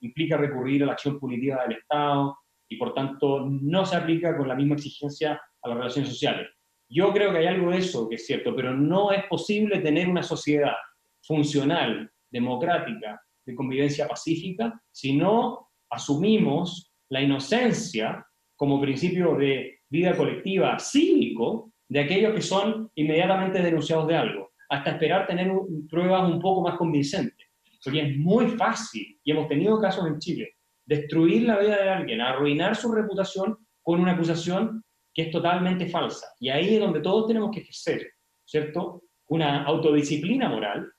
implica recurrir a la acción punitiva del Estado y por tanto no se aplica con la misma exigencia a las relaciones sociales. Yo creo que hay algo de eso que es cierto, pero no es posible tener una sociedad funcional, democrática, de convivencia pacífica, si no asumimos la inocencia como principio de vida colectiva cívico de aquellos que son inmediatamente denunciados de algo, hasta esperar tener pruebas un poco más convincentes. Porque es muy fácil, y hemos tenido casos en Chile, destruir la vida de alguien, arruinar su reputación con una acusación que es totalmente falsa. Y ahí es donde todos tenemos que ejercer, ¿cierto? Una autodisciplina moral,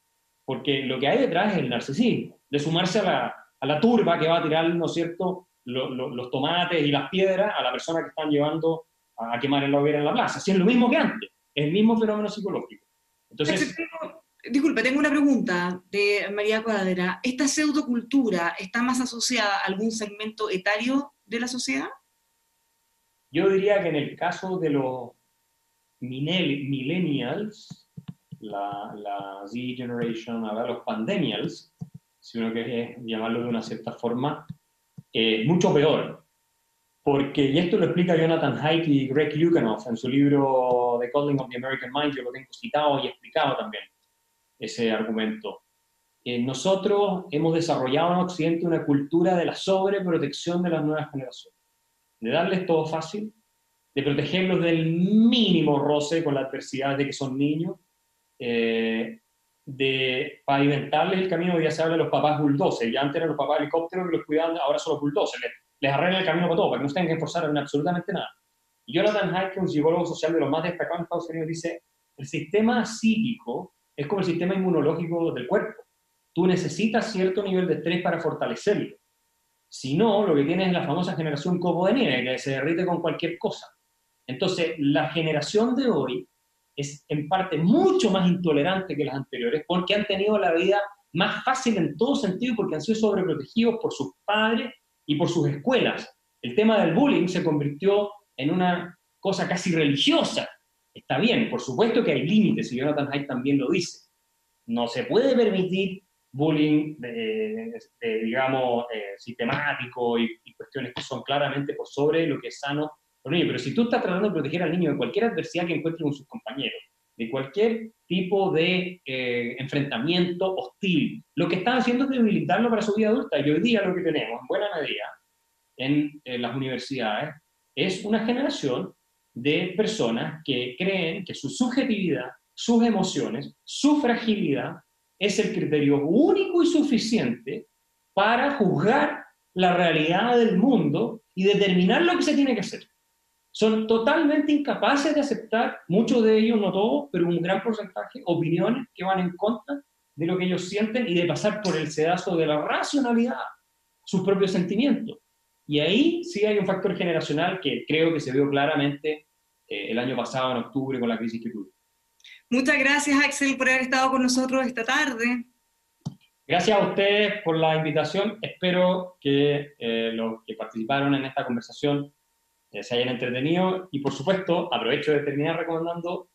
porque lo que hay detrás es el narcisismo, de sumarse a la, a la turba que va a tirar, ¿no es cierto?, los tomates y las piedras a la persona que están llevando a, quemar en la hoguera en la plaza. Si es lo mismo que antes, es el mismo fenómeno psicológico. Entonces, disculpe, tengo una pregunta de María Cuadra. ¿Esta pseudocultura está más asociada a algún segmento etario de la sociedad? Yo diría que en el caso de los millennials, la, la Z Generation, los pandemials, si uno quiere llamarlo de una cierta forma, eh, mucho peor. Porque, y esto lo explica Jonathan Haidt y Greg Lukianoff en su libro The Calling of the American Mind, yo lo tengo citado y explicado también, ese argumento. Eh, nosotros hemos desarrollado en Occidente una cultura de la sobreprotección de las nuevas generaciones, de darles todo fácil, de protegerlos del mínimo roce con la adversidad de que son niños, eh, de pavimentarles el camino, ya se habla de los papás bulldozer, ya antes eran los papás helicópteros que los cuidaban, ahora son los bulldozers, les, les arreglan el camino para todo, para que no se tengan que esforzar en absolutamente nada. Jonathan Haidt, un psicólogo social de los más destacados en Estados Unidos, dice, el sistema psíquico es como el sistema inmunológico del cuerpo. Tú necesitas cierto nivel de estrés para fortalecerlo. Si no, lo que tienes es la famosa generación copo de nieve, que se derrite con cualquier cosa. Entonces, la generación de hoy es en parte mucho más intolerante que las anteriores porque han tenido la vida más fácil en todo sentido porque han sido sobreprotegidos por sus padres y por sus escuelas. El tema del bullying se convirtió en una cosa casi religiosa. Está bien, por supuesto que hay límites, y Jonathan Haidt también lo dice. No se puede permitir bullying, digamos, eh, sistemático y, y, cuestiones que son claramente por sobre lo que es sano pero si tú estás tratando de proteger al niño de cualquier adversidad que encuentre con sus compañeros, de cualquier tipo de eh, enfrentamiento hostil, lo que están haciendo es debilitarlo para su vida adulta. Y hoy día lo que tenemos, en buena medida, en, en las universidades, es una generación de personas que creen que su subjetividad, sus emociones, su fragilidad es el criterio único y suficiente para juzgar la realidad del mundo y determinar lo que se tiene que hacer son totalmente incapaces de aceptar, muchos de ellos, no todos, pero un gran porcentaje, opiniones que van en contra de lo que ellos sienten y de pasar por el sedazo de la racionalidad, sus propios sentimientos. Y ahí sí hay un factor generacional que creo que se vio claramente eh, el año pasado, en octubre, con la crisis que tuvo. Muchas gracias, Axel, por haber estado con nosotros esta tarde. Gracias a ustedes por la invitación. Espero que eh, los que participaron en esta conversación se hayan entretenido y por supuesto aprovecho de terminar recomendando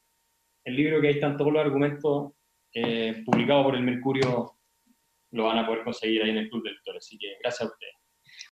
el libro que ahí están todos los argumentos eh, publicados por el Mercurio, lo van a poder conseguir ahí en el Club de Lectores. Así que gracias a ustedes.